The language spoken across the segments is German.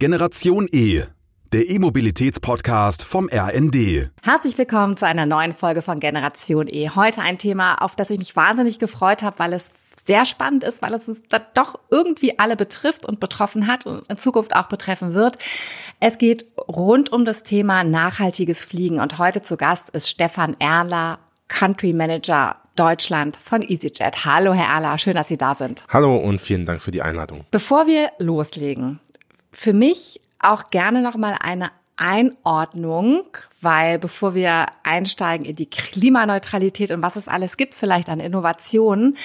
Generation E, der E-Mobilitäts-Podcast vom RND. Herzlich willkommen zu einer neuen Folge von Generation E. Heute ein Thema, auf das ich mich wahnsinnig gefreut habe, weil es sehr spannend ist, weil es uns doch irgendwie alle betrifft und betroffen hat und in Zukunft auch betreffen wird. Es geht rund um das Thema nachhaltiges Fliegen und heute zu Gast ist Stefan Erler, Country Manager Deutschland von EasyJet. Hallo, Herr Erler, schön, dass Sie da sind. Hallo und vielen Dank für die Einladung. Bevor wir loslegen, für mich auch gerne nochmal eine Einordnung, weil bevor wir einsteigen in die Klimaneutralität und was es alles gibt, vielleicht an Innovationen,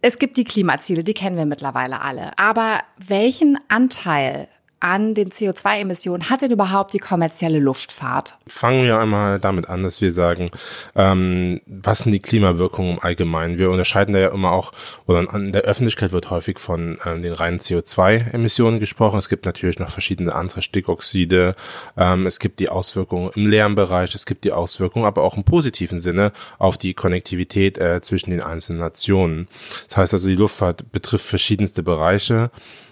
es gibt die Klimaziele, die kennen wir mittlerweile alle. Aber welchen Anteil an den CO2-Emissionen hat denn überhaupt die kommerzielle Luftfahrt? Fangen wir einmal damit an, dass wir sagen, ähm, was sind die Klimawirkungen im Allgemeinen? Wir unterscheiden da ja immer auch, oder in der Öffentlichkeit wird häufig von ähm, den reinen CO2-Emissionen gesprochen. Es gibt natürlich noch verschiedene andere Stickoxide. Ähm, es gibt die Auswirkungen im Lärmbereich. Es gibt die Auswirkungen aber auch im positiven Sinne auf die Konnektivität äh, zwischen den einzelnen Nationen. Das heißt also, die Luftfahrt betrifft verschiedenste Bereiche.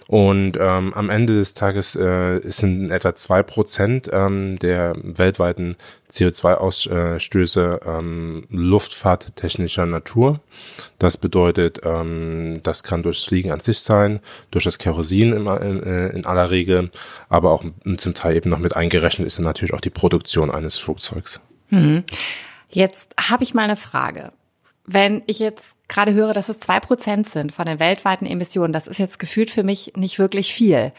Und ähm, am Ende des Tages äh, sind etwa zwei Prozent ähm, der weltweiten CO2-Ausstöße ähm, luftfahrttechnischer Natur. Das bedeutet, ähm, das kann durchs Fliegen an sich sein, durch das Kerosin in, in, äh, in aller Regel, aber auch zum Teil eben noch mit eingerechnet ist dann natürlich auch die Produktion eines Flugzeugs. Mhm. Jetzt habe ich mal eine Frage wenn ich jetzt gerade höre, dass es zwei Prozent sind von den weltweiten Emissionen, das ist jetzt gefühlt für mich nicht wirklich viel.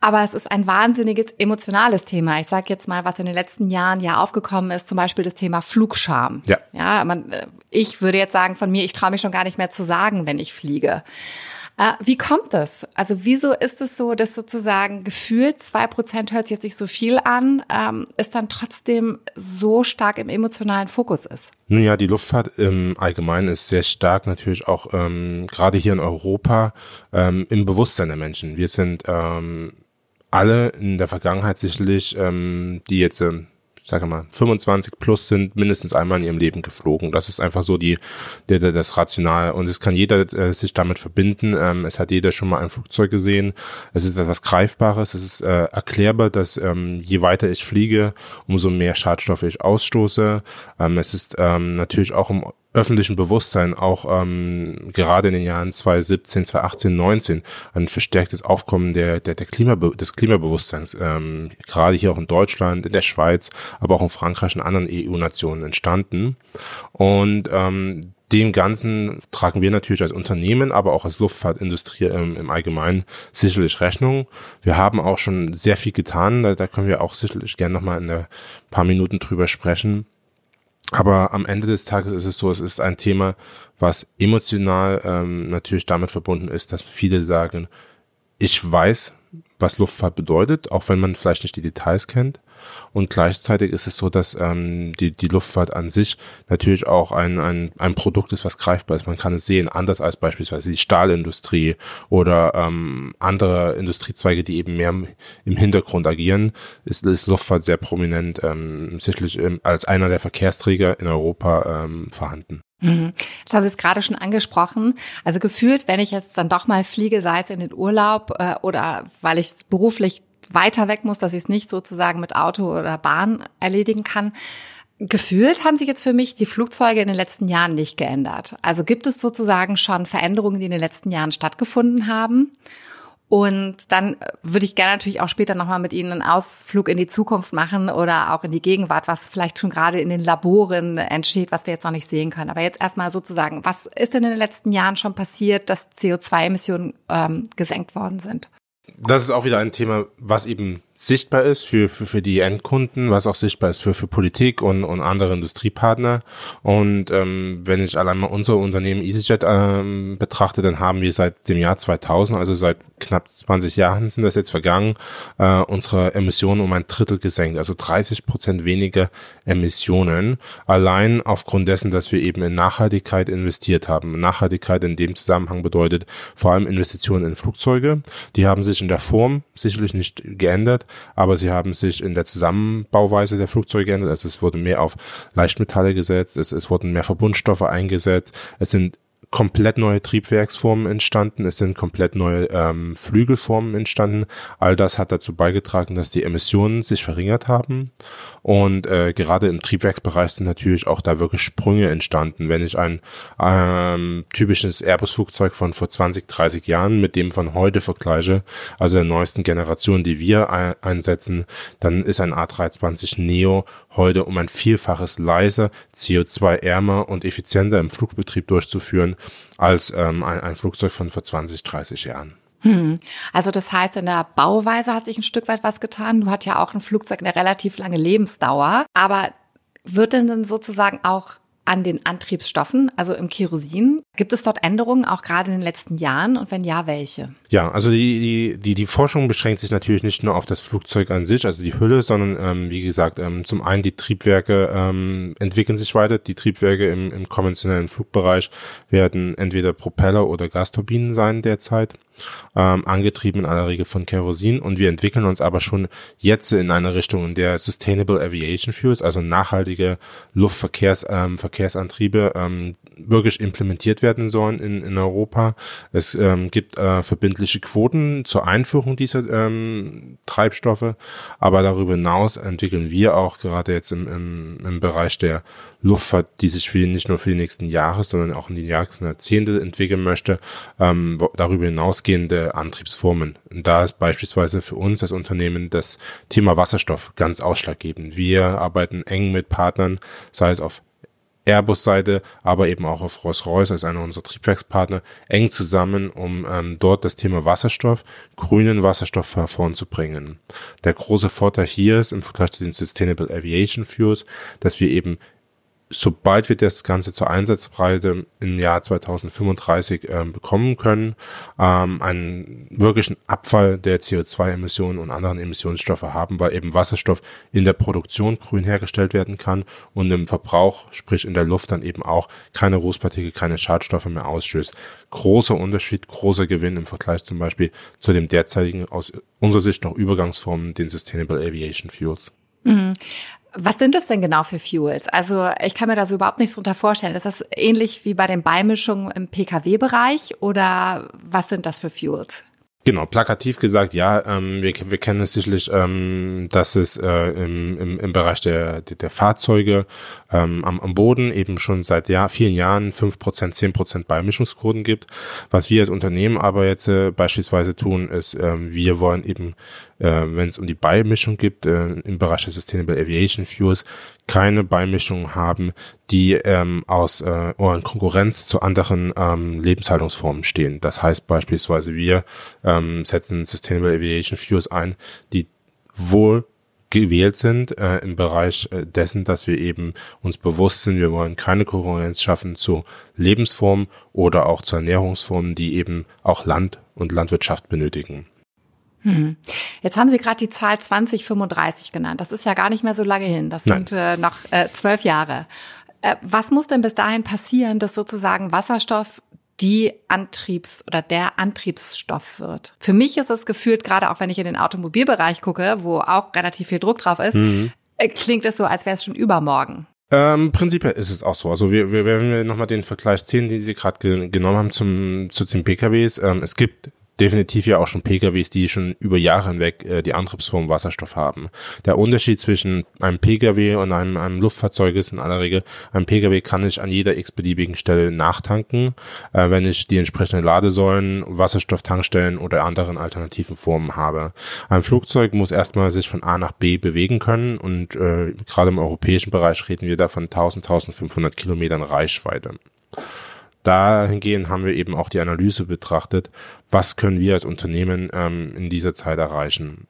Aber es ist ein wahnsinniges emotionales Thema. Ich sage jetzt mal, was in den letzten Jahren ja aufgekommen ist, zum Beispiel das Thema Flugscham. Ja. Ja, man, äh, ich würde jetzt sagen von mir, ich traue mich schon gar nicht mehr zu sagen, wenn ich fliege. Äh, wie kommt das? Also wieso ist es so, dass sozusagen gefühlt zwei Prozent hört sich jetzt nicht so viel an, ähm, ist dann trotzdem so stark im emotionalen Fokus ist? Nun ja, die Luftfahrt im Allgemeinen ist sehr stark natürlich auch ähm, gerade hier in Europa ähm, im Bewusstsein der Menschen. Wir sind ähm, alle in der Vergangenheit sicherlich, ähm, die jetzt ähm, sage mal, 25 plus sind mindestens einmal in ihrem Leben geflogen. Das ist einfach so die, der, der, das Rational. Und es kann jeder äh, sich damit verbinden. Ähm, es hat jeder schon mal ein Flugzeug gesehen. Es ist etwas Greifbares. Es ist äh, erklärbar, dass ähm, je weiter ich fliege, umso mehr Schadstoffe ich ausstoße. Ähm, es ist ähm, natürlich auch im öffentlichen Bewusstsein auch ähm, gerade in den Jahren 2017, 2018, 19 ein verstärktes Aufkommen der, der, der Klimabe des Klimabewusstseins, ähm, gerade hier auch in Deutschland, in der Schweiz, aber auch in Frankreich und anderen EU-Nationen entstanden. Und ähm, dem Ganzen tragen wir natürlich als Unternehmen, aber auch als Luftfahrtindustrie ähm, im Allgemeinen sicherlich Rechnung. Wir haben auch schon sehr viel getan, da, da können wir auch sicherlich gerne nochmal in ein paar Minuten drüber sprechen. Aber am Ende des Tages ist es so, es ist ein Thema, was emotional ähm, natürlich damit verbunden ist, dass viele sagen, ich weiß, was Luftfahrt bedeutet, auch wenn man vielleicht nicht die Details kennt. Und gleichzeitig ist es so, dass ähm, die, die Luftfahrt an sich natürlich auch ein, ein, ein Produkt ist, was greifbar ist. Man kann es sehen, anders als beispielsweise die Stahlindustrie oder ähm, andere Industriezweige, die eben mehr im Hintergrund agieren, ist, ist Luftfahrt sehr prominent ähm, sicherlich als einer der Verkehrsträger in Europa ähm, vorhanden. Mhm. Das haben Sie jetzt gerade schon angesprochen. Also gefühlt, wenn ich jetzt dann doch mal fliege, sei es in den Urlaub äh, oder weil ich beruflich weiter weg muss, dass ich es nicht sozusagen mit Auto oder Bahn erledigen kann. Gefühlt haben sich jetzt für mich die Flugzeuge in den letzten Jahren nicht geändert. Also gibt es sozusagen schon Veränderungen, die in den letzten Jahren stattgefunden haben. Und dann würde ich gerne natürlich auch später nochmal mit Ihnen einen Ausflug in die Zukunft machen oder auch in die Gegenwart, was vielleicht schon gerade in den Laboren entsteht, was wir jetzt noch nicht sehen können. Aber jetzt erstmal sozusagen, was ist denn in den letzten Jahren schon passiert, dass CO2-Emissionen ähm, gesenkt worden sind? Das ist auch wieder ein Thema, was eben sichtbar ist für, für, für die Endkunden, was auch sichtbar ist für, für Politik und, und andere Industriepartner. Und ähm, wenn ich allein mal unser Unternehmen EasyJet ähm, betrachte, dann haben wir seit dem Jahr 2000, also seit knapp 20 Jahren sind das jetzt vergangen, äh, unsere Emissionen um ein Drittel gesenkt, also 30 Prozent weniger Emissionen, allein aufgrund dessen, dass wir eben in Nachhaltigkeit investiert haben. Nachhaltigkeit in dem Zusammenhang bedeutet vor allem Investitionen in Flugzeuge. Die haben sich in der Form sicherlich nicht geändert, aber sie haben sich in der Zusammenbauweise der Flugzeuge geändert. Also es wurde mehr auf Leichtmetalle gesetzt, es, es wurden mehr Verbundstoffe eingesetzt, es sind komplett neue Triebwerksformen entstanden, es sind komplett neue ähm, Flügelformen entstanden. All das hat dazu beigetragen, dass die Emissionen sich verringert haben. Und äh, gerade im Triebwerksbereich sind natürlich auch da wirklich Sprünge entstanden. Wenn ich ein ähm, typisches Airbus-Flugzeug von vor 20, 30 Jahren mit dem von heute vergleiche, also der neuesten Generation, die wir einsetzen, dann ist ein A320 Neo heute um ein Vielfaches leiser, CO2-ärmer und effizienter im Flugbetrieb durchzuführen als ähm, ein, ein Flugzeug von vor 20, 30 Jahren. Hm. Also das heißt, in der Bauweise hat sich ein Stück weit was getan. Du hast ja auch ein Flugzeug eine relativ lange Lebensdauer. Aber wird denn dann sozusagen auch an den Antriebsstoffen, also im Kerosin. Gibt es dort Änderungen, auch gerade in den letzten Jahren? Und wenn ja, welche? Ja, also die, die, die, die Forschung beschränkt sich natürlich nicht nur auf das Flugzeug an sich, also die Hülle, sondern ähm, wie gesagt, ähm, zum einen die Triebwerke ähm, entwickeln sich weiter. Die Triebwerke im, im konventionellen Flugbereich werden entweder Propeller oder Gasturbinen sein derzeit ähm, angetrieben in aller Regel von Kerosin und wir entwickeln uns aber schon jetzt in eine Richtung, in der Sustainable Aviation Fuels, also nachhaltige Luftverkehrsantriebe, ähm, ähm, wirklich implementiert werden sollen in, in Europa. Es ähm, gibt äh, verbindliche Quoten zur Einführung dieser ähm, Treibstoffe, aber darüber hinaus entwickeln wir auch gerade jetzt im, im, im Bereich der Luftfahrt, die sich für, nicht nur für die nächsten Jahre, sondern auch in die nächsten Jahrzehnte entwickeln möchte, ähm, darüber hinausgehende Antriebsformen. Und da ist beispielsweise für uns als Unternehmen das Thema Wasserstoff ganz ausschlaggebend. Wir arbeiten eng mit Partnern, sei es auf Airbus-Seite, aber eben auch auf Rolls-Royce als einer unserer Triebwerkspartner eng zusammen, um ähm, dort das Thema Wasserstoff, grünen Wasserstoff voranzubringen. Der große Vorteil hier ist im Vergleich zu den Sustainable Aviation Fuels, dass wir eben sobald wir das Ganze zur Einsatzbreite im Jahr 2035 äh, bekommen können, ähm, einen wirklichen Abfall der CO2-Emissionen und anderen Emissionsstoffe haben, weil eben Wasserstoff in der Produktion grün hergestellt werden kann und im Verbrauch, sprich in der Luft dann eben auch keine Rußpartikel, keine Schadstoffe mehr ausstößt. Großer Unterschied, großer Gewinn im Vergleich zum Beispiel zu dem derzeitigen aus unserer Sicht noch Übergangsformen, den Sustainable Aviation Fuels. Was sind das denn genau für Fuels? Also ich kann mir da so überhaupt nichts drunter vorstellen. Ist das ähnlich wie bei den Beimischungen im Pkw-Bereich oder was sind das für Fuels? Genau, plakativ gesagt, ja, ähm, wir, wir kennen es sicherlich, ähm, dass es äh, im, im, im Bereich der, der, der Fahrzeuge ähm, am, am Boden eben schon seit Jahr, vielen Jahren fünf Prozent, zehn Prozent Beimischungsquoten gibt. Was wir als Unternehmen aber jetzt äh, beispielsweise tun, ist, äh, wir wollen eben äh, wenn es um die Beimischung gibt, äh, im Bereich der Sustainable Aviation Fuels, keine Beimischung haben, die ähm, aus äh, oder in Konkurrenz zu anderen ähm, Lebenshaltungsformen stehen. Das heißt beispielsweise, wir ähm, setzen Sustainable Aviation Fuels ein, die wohl gewählt sind äh, im Bereich äh, dessen, dass wir eben uns bewusst sind, wir wollen keine Konkurrenz schaffen zu Lebensformen oder auch zu Ernährungsformen, die eben auch Land und Landwirtschaft benötigen. Hm. Jetzt haben Sie gerade die Zahl 2035 genannt. Das ist ja gar nicht mehr so lange hin. Das Nein. sind äh, noch äh, zwölf Jahre. Äh, was muss denn bis dahin passieren, dass sozusagen Wasserstoff die Antriebs- oder der Antriebsstoff wird. Für mich ist es gefühlt, gerade auch wenn ich in den Automobilbereich gucke, wo auch relativ viel Druck drauf ist, mhm. Äh, klingt es so, als wäre es schon übermorgen. Ähm, prinzipiell ist es auch so. Also wir, wir wenn wir nochmal den Vergleich ziehen, den Sie gerade ge genommen haben zum, zu den PKWs. Ähm, es gibt definitiv ja auch schon PKWs, die schon über Jahre hinweg äh, die Antriebsform Wasserstoff haben. Der Unterschied zwischen einem PKW und einem, einem Luftfahrzeug ist in aller Regel, ein PKW kann ich an jeder x-beliebigen Stelle nachtanken, äh, wenn ich die entsprechenden Ladesäulen, Wasserstofftankstellen oder anderen alternativen Formen habe. Ein Flugzeug muss erstmal sich von A nach B bewegen können und äh, gerade im europäischen Bereich reden wir da von 1000, 1500 Kilometern Reichweite dahingehend haben wir eben auch die Analyse betrachtet, was können wir als Unternehmen ähm, in dieser Zeit erreichen.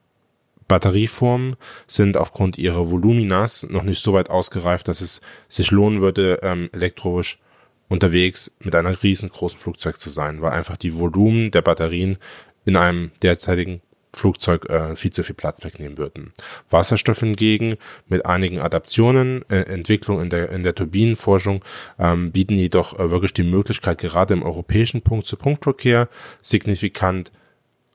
Batterieformen sind aufgrund ihrer Voluminas noch nicht so weit ausgereift, dass es sich lohnen würde, ähm, elektrisch unterwegs mit einer riesengroßen Flugzeug zu sein, weil einfach die Volumen der Batterien in einem derzeitigen Flugzeug äh, viel zu viel Platz wegnehmen würden. Wasserstoff hingegen mit einigen Adaptionen, äh, Entwicklung in der, in der Turbinenforschung ähm, bieten jedoch äh, wirklich die Möglichkeit, gerade im europäischen Punkt-zu-Punkt-Verkehr signifikant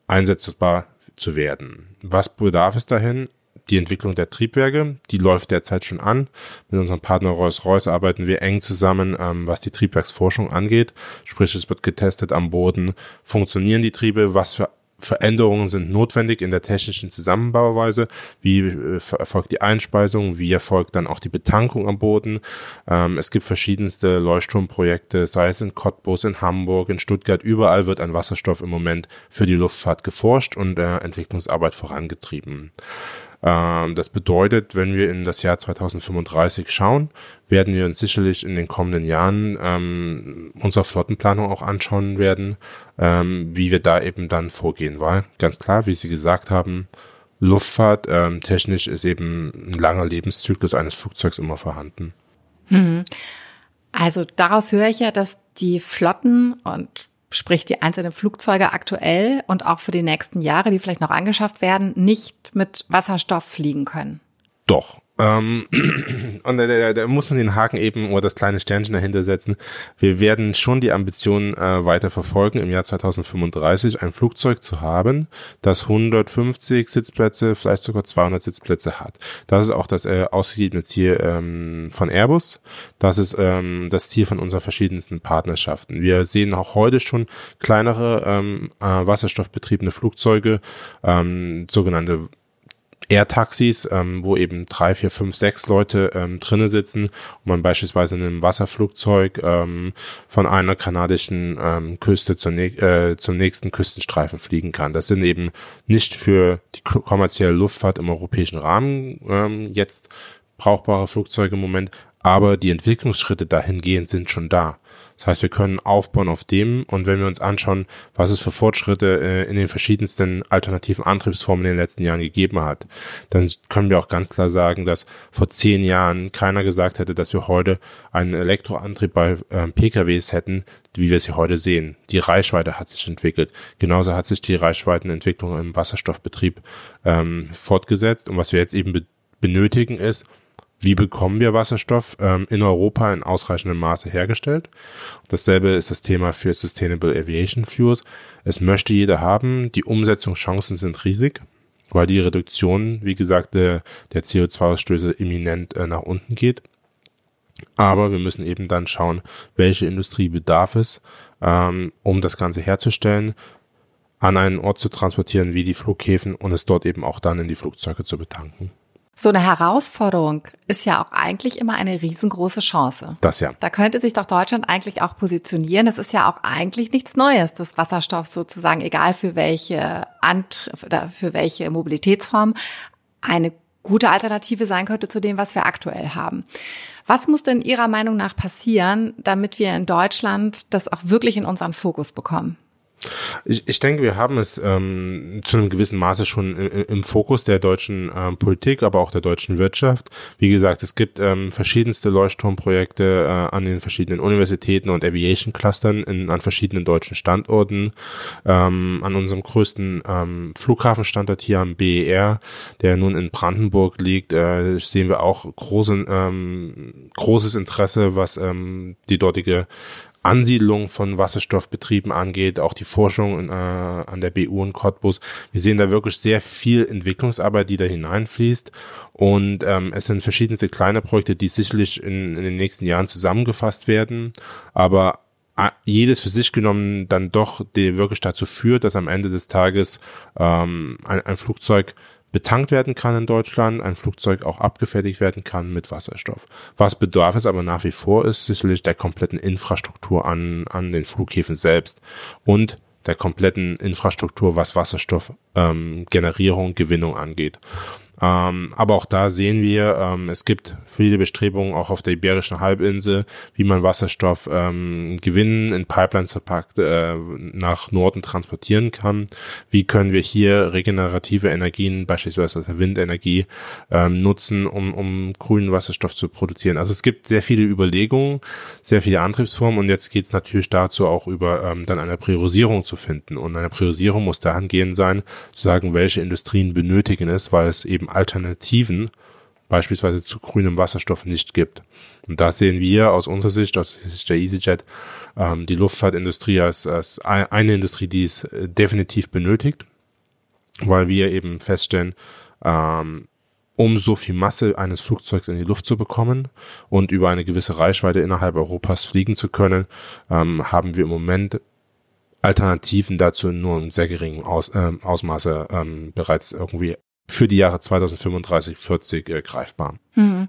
einsetzbar zu werden. Was bedarf es dahin? die Entwicklung der Triebwerke, die läuft derzeit schon an. Mit unserem Partner Rolls-Royce arbeiten wir eng zusammen, ähm, was die Triebwerksforschung angeht. Sprich, es wird getestet am Boden, funktionieren die Triebe, was für Veränderungen sind notwendig in der technischen Zusammenbauweise. Wie äh, erfolgt die Einspeisung? Wie erfolgt dann auch die Betankung am Boden? Ähm, es gibt verschiedenste Leuchtturmprojekte, sei es in Cottbus, in Hamburg, in Stuttgart. Überall wird an Wasserstoff im Moment für die Luftfahrt geforscht und äh, Entwicklungsarbeit vorangetrieben. Ähm, das bedeutet, wenn wir in das Jahr 2035 schauen, werden wir uns sicherlich in den kommenden Jahren ähm, unsere Flottenplanung auch anschauen werden, ähm, wie wir da eben dann vorgehen. Weil ganz klar, wie Sie gesagt haben, Luftfahrt ähm, technisch ist eben ein langer Lebenszyklus eines Flugzeugs immer vorhanden. Hm. Also daraus höre ich ja, dass die Flotten und sprich die einzelnen Flugzeuge aktuell und auch für die nächsten Jahre, die vielleicht noch angeschafft werden, nicht mit Wasserstoff fliegen können. Doch, ähm, und da, da, da muss man den Haken eben oder das kleine Sternchen dahinter setzen. Wir werden schon die Ambition äh, weiter verfolgen, im Jahr 2035 ein Flugzeug zu haben, das 150 Sitzplätze, vielleicht sogar 200 Sitzplätze hat. Das ist auch das äh, ausgegebene Ziel ähm, von Airbus. Das ist ähm, das Ziel von unseren verschiedensten Partnerschaften. Wir sehen auch heute schon kleinere ähm, äh, wasserstoffbetriebene Flugzeuge, ähm, sogenannte Air-Taxis, ähm, wo eben drei, vier, fünf, sechs Leute ähm, drinnen sitzen und man beispielsweise in einem Wasserflugzeug ähm, von einer kanadischen ähm, Küste zur äh, zum nächsten Küstenstreifen fliegen kann. Das sind eben nicht für die kommerzielle Luftfahrt im europäischen Rahmen ähm, jetzt brauchbare Flugzeuge im Moment, aber die Entwicklungsschritte dahingehend sind schon da. Das heißt, wir können aufbauen auf dem und wenn wir uns anschauen, was es für Fortschritte äh, in den verschiedensten alternativen Antriebsformen in den letzten Jahren gegeben hat, dann können wir auch ganz klar sagen, dass vor zehn Jahren keiner gesagt hätte, dass wir heute einen Elektroantrieb bei äh, PKWs hätten, wie wir sie heute sehen. Die Reichweite hat sich entwickelt. Genauso hat sich die Reichweitenentwicklung im Wasserstoffbetrieb ähm, fortgesetzt. Und was wir jetzt eben be benötigen ist, wie bekommen wir Wasserstoff ähm, in Europa in ausreichendem Maße hergestellt. Dasselbe ist das Thema für Sustainable Aviation Fuels. Es möchte jeder haben. Die Umsetzungschancen sind riesig, weil die Reduktion, wie gesagt, der, der CO2-Ausstöße imminent äh, nach unten geht. Aber wir müssen eben dann schauen, welche Industrie bedarf es, ähm, um das Ganze herzustellen, an einen Ort zu transportieren wie die Flughäfen und es dort eben auch dann in die Flugzeuge zu betanken. So eine Herausforderung ist ja auch eigentlich immer eine riesengroße Chance. Das ja. Da könnte sich doch Deutschland eigentlich auch positionieren. Es ist ja auch eigentlich nichts Neues, dass Wasserstoff sozusagen, egal für welche Ant oder für welche Mobilitätsform, eine gute Alternative sein könnte zu dem, was wir aktuell haben. Was muss denn Ihrer Meinung nach passieren, damit wir in Deutschland das auch wirklich in unseren Fokus bekommen? Ich, ich denke, wir haben es ähm, zu einem gewissen Maße schon im, im Fokus der deutschen ähm, Politik, aber auch der deutschen Wirtschaft. Wie gesagt, es gibt ähm, verschiedenste Leuchtturmprojekte äh, an den verschiedenen Universitäten und Aviation Clustern an verschiedenen deutschen Standorten. Ähm, an unserem größten ähm, Flughafenstandort hier am BER, der nun in Brandenburg liegt, äh, sehen wir auch großen, ähm, großes Interesse, was ähm, die dortige Ansiedlung von Wasserstoffbetrieben angeht, auch die Forschung äh, an der BU in Cottbus. Wir sehen da wirklich sehr viel Entwicklungsarbeit, die da hineinfließt. Und ähm, es sind verschiedenste kleine Projekte, die sicherlich in, in den nächsten Jahren zusammengefasst werden. Aber äh, jedes für sich genommen dann doch die wirklich dazu führt, dass am Ende des Tages ähm, ein, ein Flugzeug betankt werden kann in Deutschland, ein Flugzeug auch abgefertigt werden kann mit Wasserstoff. Was bedarf es aber nach wie vor ist sicherlich der kompletten Infrastruktur an, an den Flughäfen selbst und der kompletten Infrastruktur, was Wasserstoff ähm, Gewinnung angeht. Ähm, aber auch da sehen wir, ähm, es gibt viele Bestrebungen auch auf der Iberischen Halbinsel, wie man Wasserstoff ähm, gewinnen, in Pipelines verpackt äh, nach Norden transportieren kann. Wie können wir hier regenerative Energien, beispielsweise also Windenergie, ähm, nutzen, um, um grünen Wasserstoff zu produzieren. Also es gibt sehr viele Überlegungen, sehr viele Antriebsformen und jetzt geht es natürlich dazu auch über ähm, dann eine Priorisierung zu finden. Und eine Priorisierung muss dahingehend sein, zu sagen, welche Industrien benötigen es, weil es eben Alternativen beispielsweise zu grünem Wasserstoff nicht gibt. Und da sehen wir aus unserer Sicht, aus Sicht der EasyJet, ähm, die Luftfahrtindustrie als, als eine Industrie, die es äh, definitiv benötigt, weil wir eben feststellen, ähm, um so viel Masse eines Flugzeugs in die Luft zu bekommen und über eine gewisse Reichweite innerhalb Europas fliegen zu können, ähm, haben wir im Moment Alternativen dazu nur im sehr geringen Aus, äh, Ausmaße ähm, bereits irgendwie für die Jahre 2035, 40 äh, greifbar. Hm.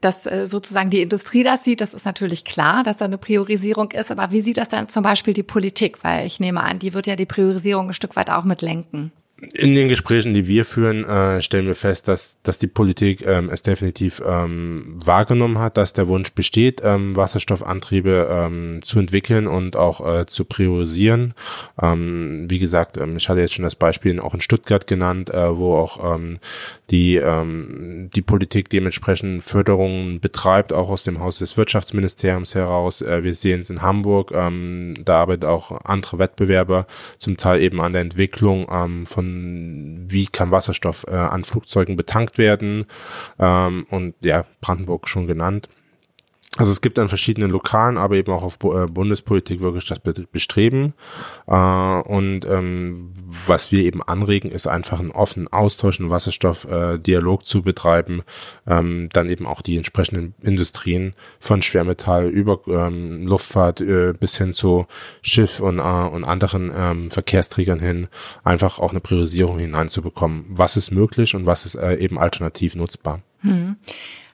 Dass äh, sozusagen die Industrie das sieht, das ist natürlich klar, dass da eine Priorisierung ist. Aber wie sieht das dann zum Beispiel die Politik? Weil ich nehme an, die wird ja die Priorisierung ein Stück weit auch mit lenken in den Gesprächen, die wir führen, äh, stellen wir fest, dass, dass die Politik ähm, es definitiv ähm, wahrgenommen hat, dass der Wunsch besteht, ähm, Wasserstoffantriebe ähm, zu entwickeln und auch äh, zu priorisieren. Ähm, wie gesagt, ähm, ich hatte jetzt schon das Beispiel auch in Stuttgart genannt, äh, wo auch ähm, die, ähm, die Politik dementsprechend Förderungen betreibt, auch aus dem Haus des Wirtschaftsministeriums heraus. Äh, wir sehen es in Hamburg, ähm, da arbeiten auch andere Wettbewerber, zum Teil eben an der Entwicklung ähm, von von wie kann Wasserstoff äh, an Flugzeugen betankt werden ähm, und ja, Brandenburg schon genannt. Also es gibt an verschiedenen lokalen, aber eben auch auf äh, Bundespolitik wirklich das Bestreben. Äh, und ähm, was wir eben anregen, ist einfach einen offenen Austausch, einen Wasserstoffdialog zu betreiben, ähm, dann eben auch die entsprechenden Industrien von Schwermetall über ähm, Luftfahrt äh, bis hin zu Schiff und, anderen Verkehrsträgern hin, einfach auch eine Priorisierung hineinzubekommen. Was ist möglich und was ist eben alternativ nutzbar? Hm.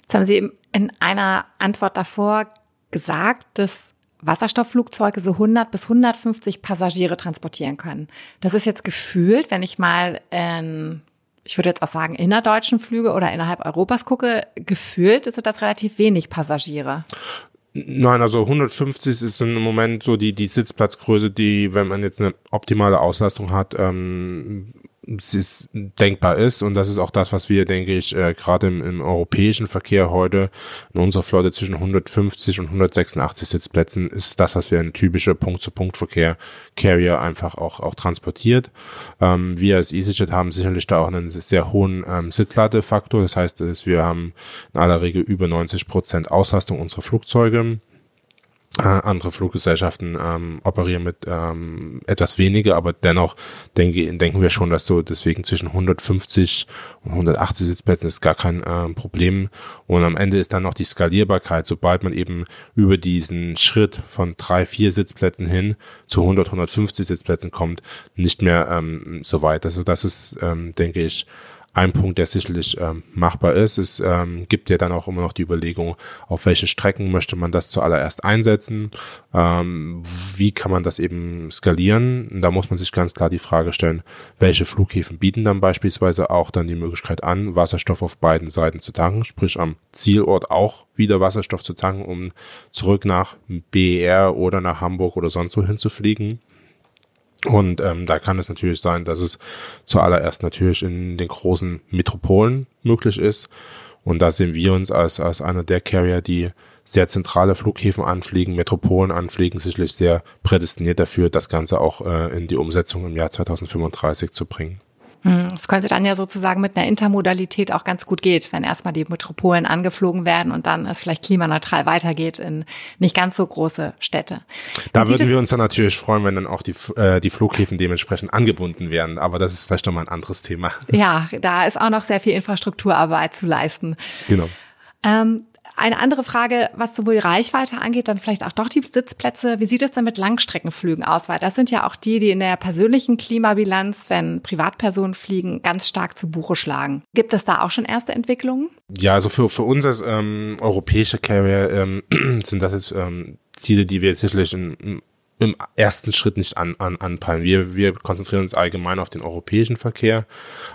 Jetzt haben Sie in einer Antwort davor gesagt, dass Wasserstoffflugzeuge so 100 bis 150 Passagiere transportieren können. Das ist jetzt gefühlt, wenn ich mal in, ich würde jetzt auch sagen, innerdeutschen Flüge oder innerhalb Europas gucke, gefühlt ist das relativ wenig Passagiere. Nein, also 150 ist im Moment so die, die Sitzplatzgröße, die, wenn man jetzt eine optimale Auslastung hat, ähm, es denkbar ist. Und das ist auch das, was wir, denke ich, äh, gerade im, im, europäischen Verkehr heute in unserer Flotte zwischen 150 und 186 Sitzplätzen ist das, was wir in typischer Punkt-zu-Punkt-Verkehr Carrier einfach auch auch transportiert. Ähm, wir als EasyJet haben sicherlich da auch einen sehr hohen ähm, Sitzladefaktor, das heißt, wir haben in aller Regel über 90 Prozent Auslastung unserer Flugzeuge äh, andere Fluggesellschaften ähm, operieren mit ähm, etwas weniger, aber dennoch denke, denken wir schon, dass so deswegen zwischen 150 und 180 Sitzplätzen ist gar kein äh, Problem. Und am Ende ist dann noch die Skalierbarkeit, sobald man eben über diesen Schritt von drei, vier Sitzplätzen hin zu 100, 150 Sitzplätzen kommt, nicht mehr ähm, so weit. Also das ist, ähm, denke ich, ein Punkt, der sicherlich ähm, machbar ist. Es ähm, gibt ja dann auch immer noch die Überlegung, auf welche Strecken möchte man das zuallererst einsetzen, ähm, wie kann man das eben skalieren. Da muss man sich ganz klar die Frage stellen, welche Flughäfen bieten dann beispielsweise auch dann die Möglichkeit an, Wasserstoff auf beiden Seiten zu tanken, sprich am Zielort auch wieder Wasserstoff zu tanken, um zurück nach BER oder nach Hamburg oder sonst wohin zu fliegen. Und ähm, da kann es natürlich sein, dass es zuallererst natürlich in den großen Metropolen möglich ist. Und da sehen wir uns als, als einer der Carrier, die sehr zentrale Flughäfen anfliegen, Metropolen anfliegen, sicherlich sehr prädestiniert dafür, das Ganze auch äh, in die Umsetzung im Jahr 2035 zu bringen. Hm, es könnte dann ja sozusagen mit einer Intermodalität auch ganz gut geht, wenn erstmal die Metropolen angeflogen werden und dann es vielleicht klimaneutral weitergeht in nicht ganz so große Städte. Da würden wir uns dann natürlich freuen, wenn dann auch die, äh, die Flughäfen dementsprechend angebunden werden, aber das ist vielleicht nochmal ein anderes Thema. Ja, da ist auch noch sehr viel Infrastrukturarbeit zu leisten. Genau. Ähm, eine andere Frage, was sowohl die Reichweite angeht, dann vielleicht auch doch die Sitzplätze. Wie sieht es denn mit Langstreckenflügen aus? Weil das sind ja auch die, die in der persönlichen Klimabilanz, wenn Privatpersonen fliegen, ganz stark zu Buche schlagen. Gibt es da auch schon erste Entwicklungen? Ja, also für, für uns als ähm, europäische Carrier ähm, sind das jetzt ähm, Ziele, die wir sicherlich in, im ersten Schritt nicht an, an, anpeilen. Wir, wir konzentrieren uns allgemein auf den europäischen Verkehr.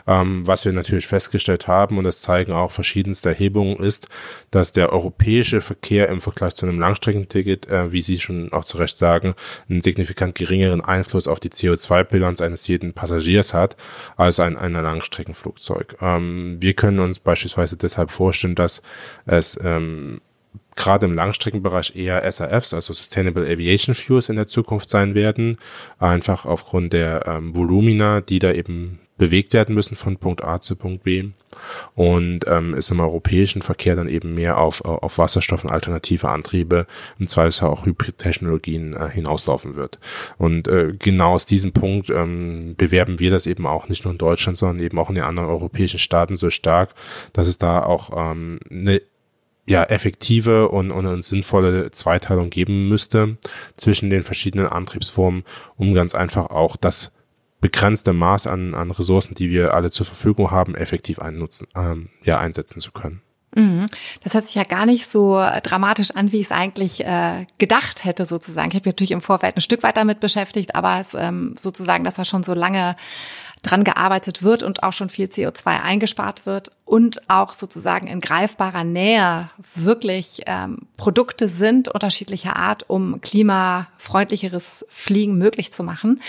Ähm, was wir natürlich festgestellt haben, und das zeigen auch verschiedenste Erhebungen, ist, dass der europäische Verkehr im Vergleich zu einem Langstreckenticket, äh, wie Sie schon auch zu Recht sagen, einen signifikant geringeren Einfluss auf die CO2-Bilanz eines jeden Passagiers hat, als ein, ein Langstreckenflugzeug. Ähm, wir können uns beispielsweise deshalb vorstellen, dass es ähm, gerade im Langstreckenbereich eher SAFs, also Sustainable Aviation Fuels in der Zukunft sein werden, einfach aufgrund der ähm, Volumina, die da eben bewegt werden müssen von Punkt A zu Punkt B und ähm, ist im europäischen Verkehr dann eben mehr auf, auf Wasserstoff und alternative Antriebe, im Zweifelsfall auch Hybrid-Technologien äh, hinauslaufen wird. Und äh, genau aus diesem Punkt ähm, bewerben wir das eben auch nicht nur in Deutschland, sondern eben auch in den anderen europäischen Staaten so stark, dass es da auch ähm, eine ja, effektive und, und eine sinnvolle Zweiteilung geben müsste zwischen den verschiedenen Antriebsformen, um ganz einfach auch das begrenzte Maß an, an Ressourcen, die wir alle zur Verfügung haben, effektiv einnutzen, ähm, ja, einsetzen zu können. Mhm. Das hört sich ja gar nicht so dramatisch an, wie ich es eigentlich äh, gedacht hätte, sozusagen. Ich habe mich natürlich im Vorfeld ein Stück weit damit beschäftigt, aber es ähm, sozusagen, dass er schon so lange dran gearbeitet wird und auch schon viel CO2 eingespart wird und auch sozusagen in greifbarer Nähe wirklich ähm, Produkte sind unterschiedlicher Art, um klimafreundlicheres Fliegen möglich zu machen.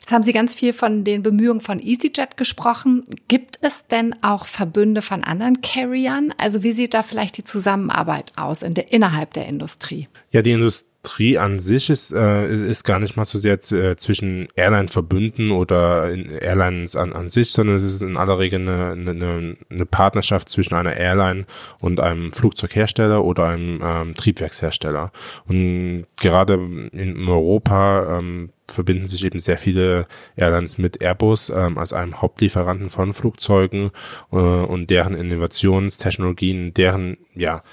Jetzt haben Sie ganz viel von den Bemühungen von EasyJet gesprochen. Gibt es denn auch Verbünde von anderen Carriern? Also wie sieht da vielleicht die Zusammenarbeit aus in der, innerhalb der Industrie? Ja, die Industrie Industrie an sich ist, äh, ist gar nicht mal so sehr äh, zwischen Airline-Verbünden oder Airlines an, an sich, sondern es ist in aller Regel eine, eine, eine Partnerschaft zwischen einer Airline und einem Flugzeughersteller oder einem ähm, Triebwerkshersteller. Und gerade in Europa ähm, verbinden sich eben sehr viele Airlines mit Airbus ähm, als einem Hauptlieferanten von Flugzeugen äh, und deren Innovationstechnologien, deren ja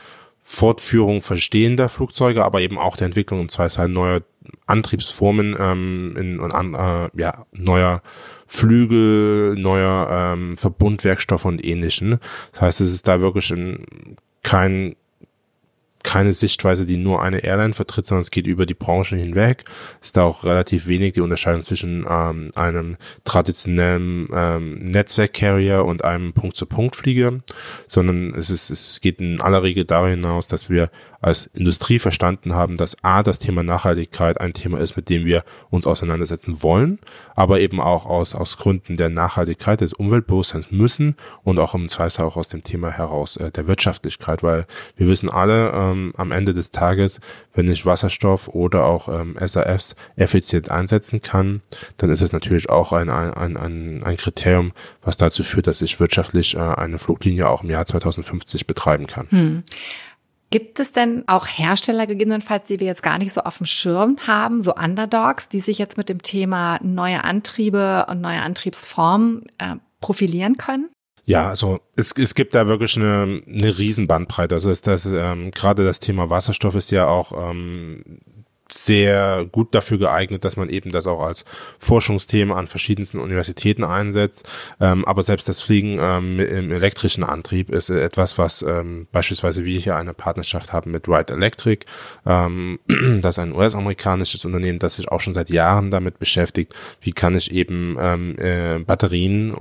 Fortführung verstehender Flugzeuge, aber eben auch der Entwicklung im Zweifelsfall neuer Antriebsformen ähm, in, und an, äh, ja, neuer Flügel, neuer ähm, Verbundwerkstoffe und ähnlichen. Das heißt, es ist da wirklich ein, kein keine Sichtweise, die nur eine Airline vertritt, sondern es geht über die Branche hinweg. Ist da auch relativ wenig die Unterscheidung zwischen ähm, einem traditionellen ähm, Netzwerk-Carrier und einem Punkt-zu-Punkt-Flieger, sondern es ist, es geht in aller Regel darüber hinaus, dass wir als Industrie verstanden haben, dass A, das Thema Nachhaltigkeit ein Thema ist, mit dem wir uns auseinandersetzen wollen, aber eben auch aus, aus Gründen der Nachhaltigkeit, des Umweltbewusstseins müssen und auch im Zweifel auch aus dem Thema heraus äh, der Wirtschaftlichkeit, weil wir wissen alle ähm, am Ende des Tages, wenn ich Wasserstoff oder auch ähm, SAFs effizient einsetzen kann, dann ist es natürlich auch ein, ein, ein, ein Kriterium, was dazu führt, dass ich wirtschaftlich äh, eine Fluglinie auch im Jahr 2050 betreiben kann. Hm. Gibt es denn auch Hersteller gegebenenfalls, die wir jetzt gar nicht so auf dem Schirm haben, so Underdogs, die sich jetzt mit dem Thema neue Antriebe und neue Antriebsformen äh, profilieren können? Ja, also es, es gibt da wirklich eine, eine Riesenbandbreite. Also ist das ähm, gerade das Thema Wasserstoff ist ja auch ähm, sehr gut dafür geeignet, dass man eben das auch als Forschungsthema an verschiedensten Universitäten einsetzt. Ähm, aber selbst das Fliegen ähm, im elektrischen Antrieb ist etwas, was ähm, beispielsweise wir hier eine Partnerschaft haben mit Wright Electric. Ähm, das ist ein US-amerikanisches Unternehmen, das sich auch schon seit Jahren damit beschäftigt, wie kann ich eben ähm, äh, Batterien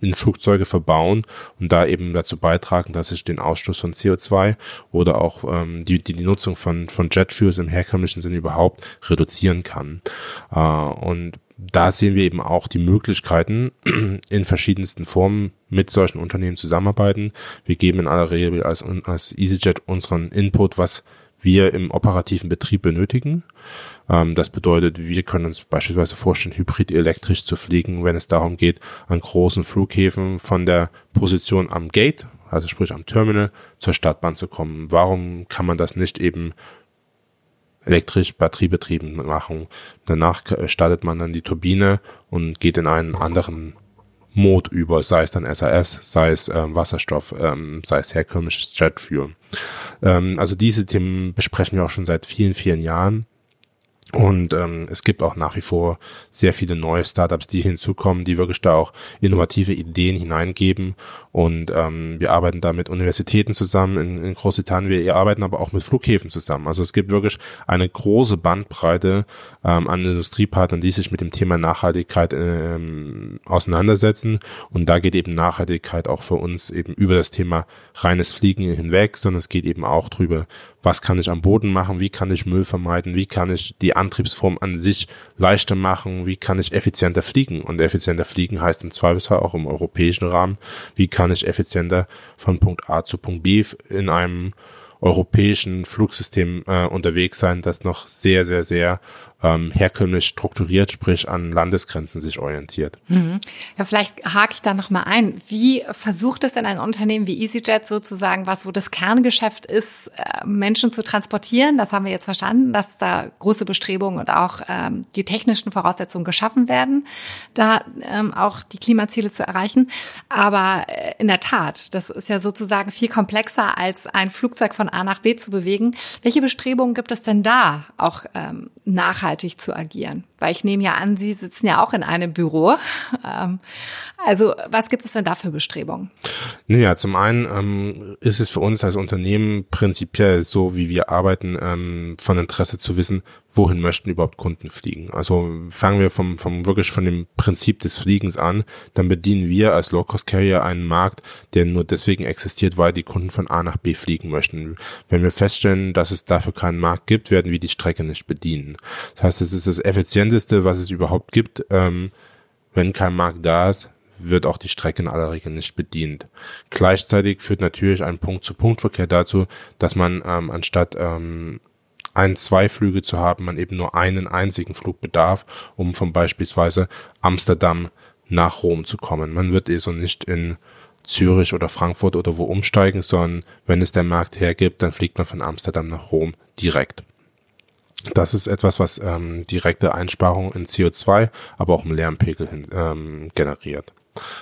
in Flugzeuge verbauen und da eben dazu beitragen, dass ich den Ausstoß von CO2 oder auch ähm, die, die, die Nutzung von, von Jetfuels im herkömmlichen Sinne überhaupt reduzieren kann. Äh, und da sehen wir eben auch die Möglichkeiten, in verschiedensten Formen mit solchen Unternehmen zusammenarbeiten. Wir geben in aller Regel als, als EasyJet unseren Input, was wir im operativen Betrieb benötigen. Ähm, das bedeutet, wir können uns beispielsweise vorstellen, hybrid elektrisch zu fliegen, wenn es darum geht, an großen Flughäfen von der Position am Gate, also sprich am Terminal, zur Startbahn zu kommen. Warum kann man das nicht eben elektrisch batteriebetrieben machen? Danach startet man dann die Turbine und geht in einen anderen Mode über, sei es dann SAFs, sei es ähm, Wasserstoff, ähm, sei es herkömmliches Jetfuel. Ähm, also diese Themen besprechen wir auch schon seit vielen, vielen Jahren. Und ähm, es gibt auch nach wie vor sehr viele neue Startups, die hinzukommen, die wirklich da auch innovative Ideen hineingeben. Und ähm, wir arbeiten da mit Universitäten zusammen in, in Großbritannien. Wir arbeiten aber auch mit Flughäfen zusammen. Also es gibt wirklich eine große Bandbreite ähm, an Industriepartnern, die sich mit dem Thema Nachhaltigkeit ähm, auseinandersetzen. Und da geht eben Nachhaltigkeit auch für uns eben über das Thema reines Fliegen hinweg, sondern es geht eben auch drüber, was kann ich am Boden machen, wie kann ich Müll vermeiden, wie kann ich die Antriebsform an sich leichter machen, wie kann ich effizienter fliegen. Und effizienter fliegen heißt im Zweifelsfall auch im europäischen Rahmen, wie kann ich effizienter von Punkt A zu Punkt B in einem europäischen Flugsystem äh, unterwegs sein, das noch sehr, sehr, sehr ähm, herkömmlich strukturiert, sprich an Landesgrenzen sich orientiert. Mhm. Ja, vielleicht hake ich da nochmal ein. Wie versucht es denn ein Unternehmen wie EasyJet sozusagen, was wo das Kerngeschäft ist, äh, Menschen zu transportieren? Das haben wir jetzt verstanden, dass da große Bestrebungen und auch ähm, die technischen Voraussetzungen geschaffen werden, da ähm, auch die Klimaziele zu erreichen. Aber äh, in der Tat, das ist ja sozusagen viel komplexer als ein Flugzeug von A nach B zu bewegen. Welche Bestrebungen gibt es denn da, auch ähm, nachhaltig zu agieren? Weil ich nehme ja an, Sie sitzen ja auch in einem Büro. Ähm, also was gibt es denn da für Bestrebungen? Naja, zum einen ähm, ist es für uns als Unternehmen prinzipiell so, wie wir arbeiten, ähm, von Interesse zu wissen, wohin möchten überhaupt Kunden fliegen. Also fangen wir vom, vom wirklich von dem Prinzip des Fliegens an, dann bedienen wir als Low-Cost-Carrier einen Markt, der nur deswegen existiert, weil die Kunden von A nach B fliegen möchten. Wenn wir feststellen, dass es dafür keinen Markt gibt, werden wir die Strecke nicht bedienen. Das heißt, es ist das effizienteste, was es überhaupt gibt. Ähm, wenn kein Markt da ist, wird auch die Strecke in aller Regel nicht bedient. Gleichzeitig führt natürlich ein Punkt-zu-Punkt-Verkehr dazu, dass man ähm, anstatt ähm, ein, zwei Flüge zu haben, man eben nur einen einzigen Flug bedarf, um von beispielsweise Amsterdam nach Rom zu kommen. Man wird eh so nicht in Zürich oder Frankfurt oder wo umsteigen, sondern wenn es der Markt hergibt, dann fliegt man von Amsterdam nach Rom direkt. Das ist etwas, was ähm, direkte Einsparungen in CO2, aber auch im Lärmpegel hin, ähm, generiert.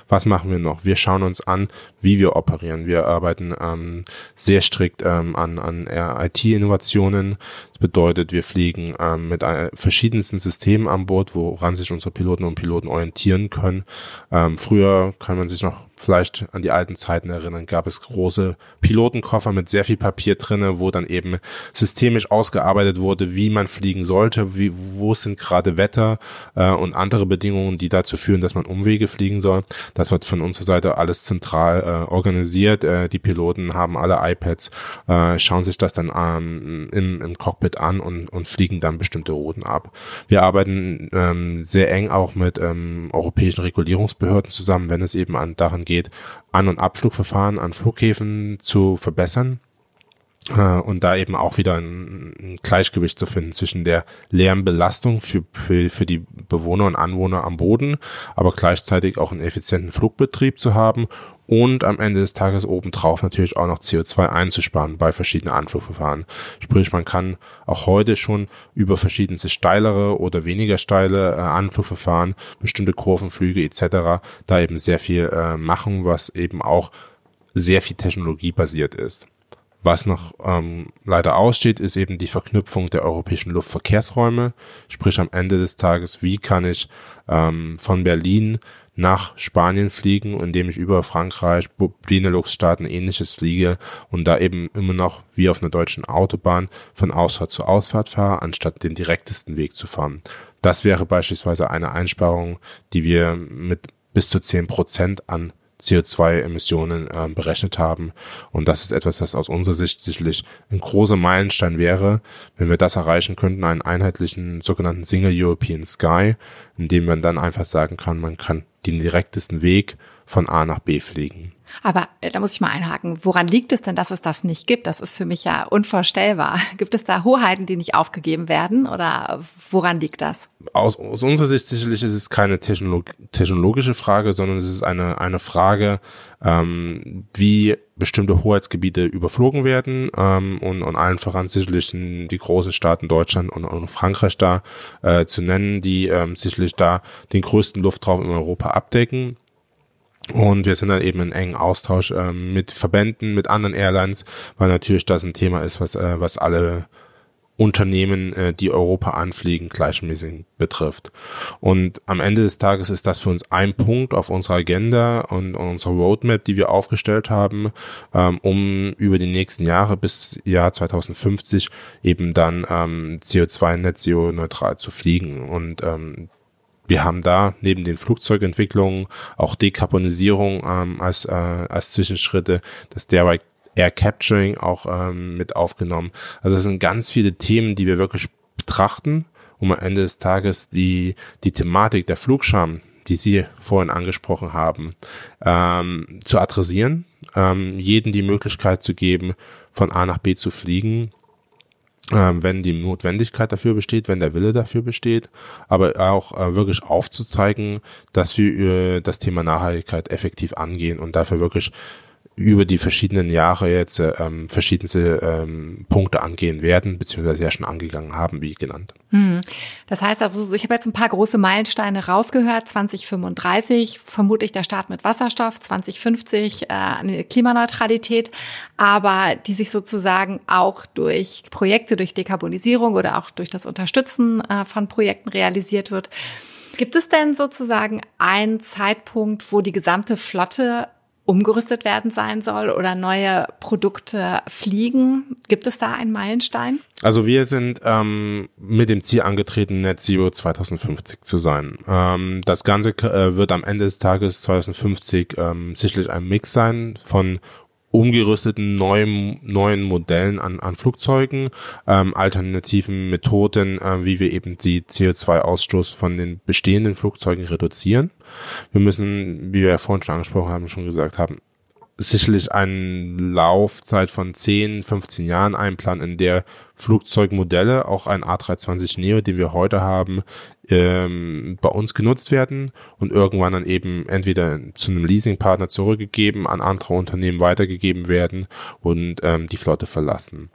Was machen wir noch? Wir schauen uns an, wie wir operieren. Wir arbeiten ähm, sehr strikt ähm, an, an IT-Innovationen. Das bedeutet, wir fliegen ähm, mit äh, verschiedensten Systemen an Bord, woran sich unsere Piloten und Piloten orientieren können. Ähm, früher kann man sich noch vielleicht an die alten Zeiten erinnern, gab es große Pilotenkoffer mit sehr viel Papier drinne, wo dann eben systemisch ausgearbeitet wurde, wie man fliegen sollte, wie, wo sind gerade Wetter äh, und andere Bedingungen, die dazu führen, dass man Umwege fliegen soll. Das wird von unserer Seite alles zentral äh, organisiert. Äh, die Piloten haben alle iPads, äh, schauen sich das dann ähm, im, im Cockpit an und, und fliegen dann bestimmte Routen ab. Wir arbeiten ähm, sehr eng auch mit ähm, europäischen Regulierungsbehörden zusammen, wenn es eben an daran geht, An- und Abflugverfahren an Flughäfen zu verbessern und da eben auch wieder ein, Gleichgewicht zu finden zwischen der Lärmbelastung für, für, für die Bewohner und Anwohner am Boden, aber gleichzeitig auch einen effizienten Flugbetrieb zu haben und am Ende des Tages obendrauf natürlich auch noch CO2 einzusparen bei verschiedenen Anflugverfahren. Sprich, man kann auch heute schon über verschiedenste steilere oder weniger steile äh, Anflugverfahren, bestimmte Kurvenflüge etc. da eben sehr viel äh, machen, was eben auch sehr viel Technologie basiert ist. Was noch ähm, leider aussteht, ist eben die Verknüpfung der europäischen Luftverkehrsräume. Sprich am Ende des Tages, wie kann ähm, von Berlin nach Spanien fliegen, indem ich über Frankreich, Benelux-Staaten ähnliches fliege und da eben immer noch wie auf einer deutschen Autobahn von Ausfahrt zu Ausfahrt fahre, anstatt den direktesten Weg zu fahren. Das wäre beispielsweise eine Einsparung, die wir mit bis zu zehn Prozent an CO2-Emissionen äh, berechnet haben. Und das ist etwas, was aus unserer Sicht sicherlich ein großer Meilenstein wäre, wenn wir das erreichen könnten, einen einheitlichen sogenannten Single European Sky, in dem man dann einfach sagen kann, man kann den direktesten Weg von A nach B fliegen. Aber äh, da muss ich mal einhaken. Woran liegt es denn, dass es das nicht gibt? Das ist für mich ja unvorstellbar. Gibt es da Hoheiten, die nicht aufgegeben werden oder woran liegt das? Aus, aus unserer Sicht sicherlich ist es keine Technolog technologische Frage, sondern es ist eine, eine Frage, ähm, wie bestimmte Hoheitsgebiete überflogen werden ähm, und, und allen voran sicherlich sind die großen Staaten Deutschland und, und Frankreich da äh, zu nennen, die ähm, sicherlich da den größten Luftraum in Europa abdecken. Und wir sind dann eben in engen Austausch ähm, mit Verbänden, mit anderen Airlines, weil natürlich das ein Thema ist, was, äh, was alle Unternehmen, äh, die Europa anfliegen, gleichmäßig betrifft. Und am Ende des Tages ist das für uns ein Punkt auf unserer Agenda und unserer Roadmap, die wir aufgestellt haben, ähm, um über die nächsten Jahre bis Jahr 2050 eben dann ähm, CO2 Net Zero neutral zu fliegen. Und ähm, wir haben da neben den Flugzeugentwicklungen auch Dekarbonisierung ähm, als, äh, als Zwischenschritte, das Direct Air Capturing auch ähm, mit aufgenommen. Also es sind ganz viele Themen, die wir wirklich betrachten, um am Ende des Tages die, die Thematik der Flugscham, die Sie vorhin angesprochen haben, ähm, zu adressieren, ähm, jeden die Möglichkeit zu geben, von A nach B zu fliegen, ähm, wenn die Notwendigkeit dafür besteht, wenn der Wille dafür besteht, aber auch äh, wirklich aufzuzeigen, dass wir äh, das Thema Nachhaltigkeit effektiv angehen und dafür wirklich über die verschiedenen Jahre jetzt ähm, verschiedenste ähm, Punkte angehen werden, beziehungsweise ja schon angegangen haben, wie genannt. Hm. Das heißt also, ich habe jetzt ein paar große Meilensteine rausgehört. 2035 vermutlich der Start mit Wasserstoff, 2050 äh, eine Klimaneutralität, aber die sich sozusagen auch durch Projekte, durch Dekarbonisierung oder auch durch das Unterstützen äh, von Projekten realisiert wird. Gibt es denn sozusagen einen Zeitpunkt, wo die gesamte Flotte umgerüstet werden sein soll oder neue Produkte fliegen? Gibt es da einen Meilenstein? Also wir sind ähm, mit dem Ziel angetreten, Net Zero 2050 zu sein. Ähm, das Ganze äh, wird am Ende des Tages 2050 ähm, sicherlich ein Mix sein von umgerüsteten neuen, neuen Modellen an, an Flugzeugen, ähm, alternativen Methoden, äh, wie wir eben die CO2-Ausstoß von den bestehenden Flugzeugen reduzieren. Wir müssen, wie wir ja vorhin schon angesprochen haben, schon gesagt haben, sicherlich eine Laufzeit von 10, 15 Jahren einplanen, in der Flugzeugmodelle, auch ein A320 Neo, den wir heute haben, ähm, bei uns genutzt werden und irgendwann dann eben entweder zu einem Leasingpartner zurückgegeben, an andere Unternehmen weitergegeben werden und ähm, die Flotte verlassen.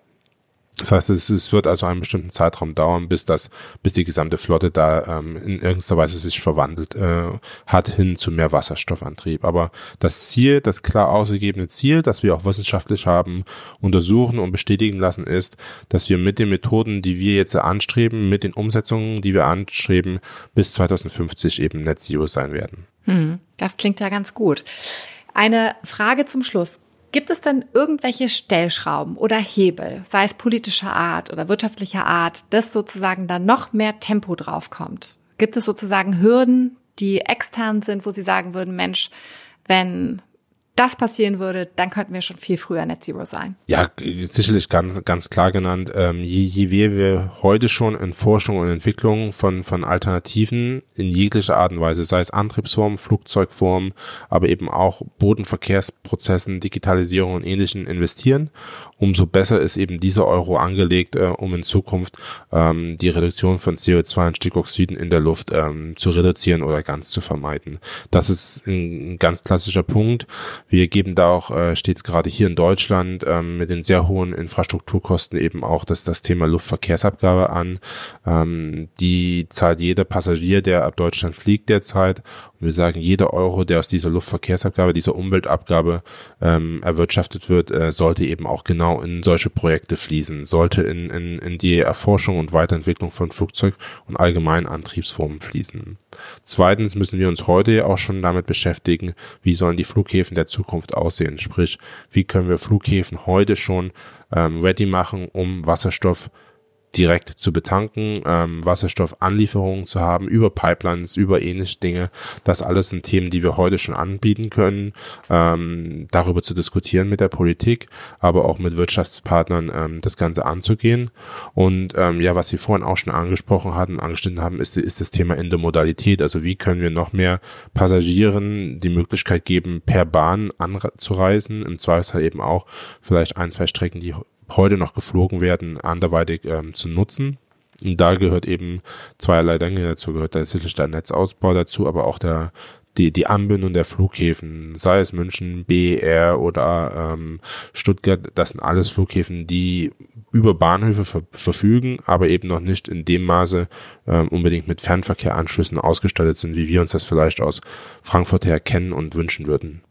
Das heißt, es, es, wird also einen bestimmten Zeitraum dauern, bis das, bis die gesamte Flotte da ähm, in irgendeiner Weise sich verwandelt äh, hat hin zu mehr Wasserstoffantrieb. Aber das Ziel, das klar ausgegebene Ziel, das wir auch wissenschaftlich haben untersuchen und bestätigen lassen, ist, dass wir mit den Methoden, die wir jetzt anstreben, mit den Umsetzungen, die wir anstreben, bis 2050 eben Net Zero sein werden. Hm, das klingt ja ganz gut. Eine Frage zum Schluss. Gibt es denn irgendwelche Stellschrauben oder Hebel, sei es politischer Art oder wirtschaftlicher Art, dass sozusagen da noch mehr Tempo draufkommt? Gibt es sozusagen Hürden, die extern sind, wo Sie sagen würden, Mensch, wenn das passieren würde, dann könnten wir schon viel früher Net Zero sein. Ja, sicherlich ganz, ganz klar genannt. Ähm, je, je mehr wir heute schon in Forschung und Entwicklung von, von Alternativen in jeglicher Art und Weise, sei es Antriebsform, Flugzeugform, aber eben auch Bodenverkehrsprozessen, Digitalisierung und Ähnlichen investieren, umso besser ist eben dieser Euro angelegt, äh, um in Zukunft ähm, die Reduktion von CO2 und Stickoxiden in der Luft ähm, zu reduzieren oder ganz zu vermeiden. Das ist ein, ein ganz klassischer Punkt. Wir geben da auch äh, stets gerade hier in Deutschland ähm, mit den sehr hohen Infrastrukturkosten eben auch das, das Thema Luftverkehrsabgabe an. Ähm, die zahlt jeder Passagier, der ab Deutschland fliegt derzeit. Und wir sagen, jeder Euro, der aus dieser Luftverkehrsabgabe, dieser Umweltabgabe ähm, erwirtschaftet wird, äh, sollte eben auch genau in solche Projekte fließen, sollte in, in, in die Erforschung und Weiterentwicklung von Flugzeug und allgemeinen Antriebsformen fließen. Zweitens müssen wir uns heute auch schon damit beschäftigen, wie sollen die Flughäfen der Zukunft aussehen. Sprich, wie können wir Flughäfen heute schon ähm, ready machen, um Wasserstoff direkt zu betanken, ähm, Wasserstoffanlieferungen zu haben, über Pipelines, über ähnliche Dinge. Das alles sind Themen, die wir heute schon anbieten können, ähm, darüber zu diskutieren mit der Politik, aber auch mit Wirtschaftspartnern ähm, das Ganze anzugehen. Und ähm, ja, was Sie vorhin auch schon angesprochen hatten, angeschnitten haben, ist, ist das Thema Intermodalität. Also wie können wir noch mehr Passagieren die Möglichkeit geben, per Bahn anzureisen, im Zweifelsfall eben auch vielleicht ein, zwei Strecken, die heute noch geflogen werden, anderweitig ähm, zu nutzen. Und da gehört eben zweierlei Dinge dazu, gehört tatsächlich der Netzausbau dazu, aber auch der die, die Anbindung der Flughäfen, sei es München, BR oder ähm, Stuttgart, das sind alles Flughäfen, die über Bahnhöfe ver verfügen, aber eben noch nicht in dem Maße ähm, unbedingt mit Fernverkehranschlüssen ausgestattet sind, wie wir uns das vielleicht aus Frankfurt her kennen und wünschen würden.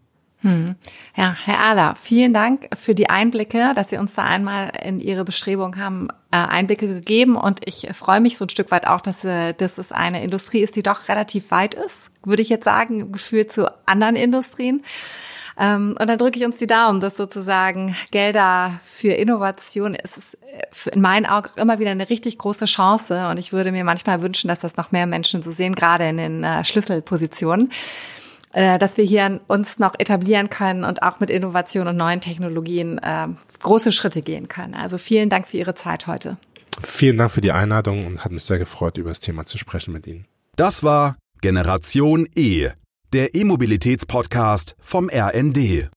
Hm. Ja, Herr Ahler, vielen Dank für die Einblicke, dass Sie uns da einmal in Ihre Bestrebung haben äh, Einblicke gegeben und ich freue mich so ein Stück weit auch, dass, äh, dass es eine Industrie ist, die doch relativ weit ist, würde ich jetzt sagen, gefühlt zu anderen Industrien. Ähm, und dann drücke ich uns die Daumen, dass sozusagen Gelder für Innovation, es ist äh, in meinen Augen immer wieder eine richtig große Chance und ich würde mir manchmal wünschen, dass das noch mehr Menschen so sehen, gerade in den Schlüsselpositionen. Äh, dass wir hier uns noch etablieren können und auch mit Innovation und neuen Technologien äh, große Schritte gehen können. Also vielen Dank für Ihre Zeit heute. Vielen Dank für die Einladung und hat mich sehr gefreut, über das Thema zu sprechen mit Ihnen. Das war Generation E, der E-Mobilitäts-Podcast vom RND.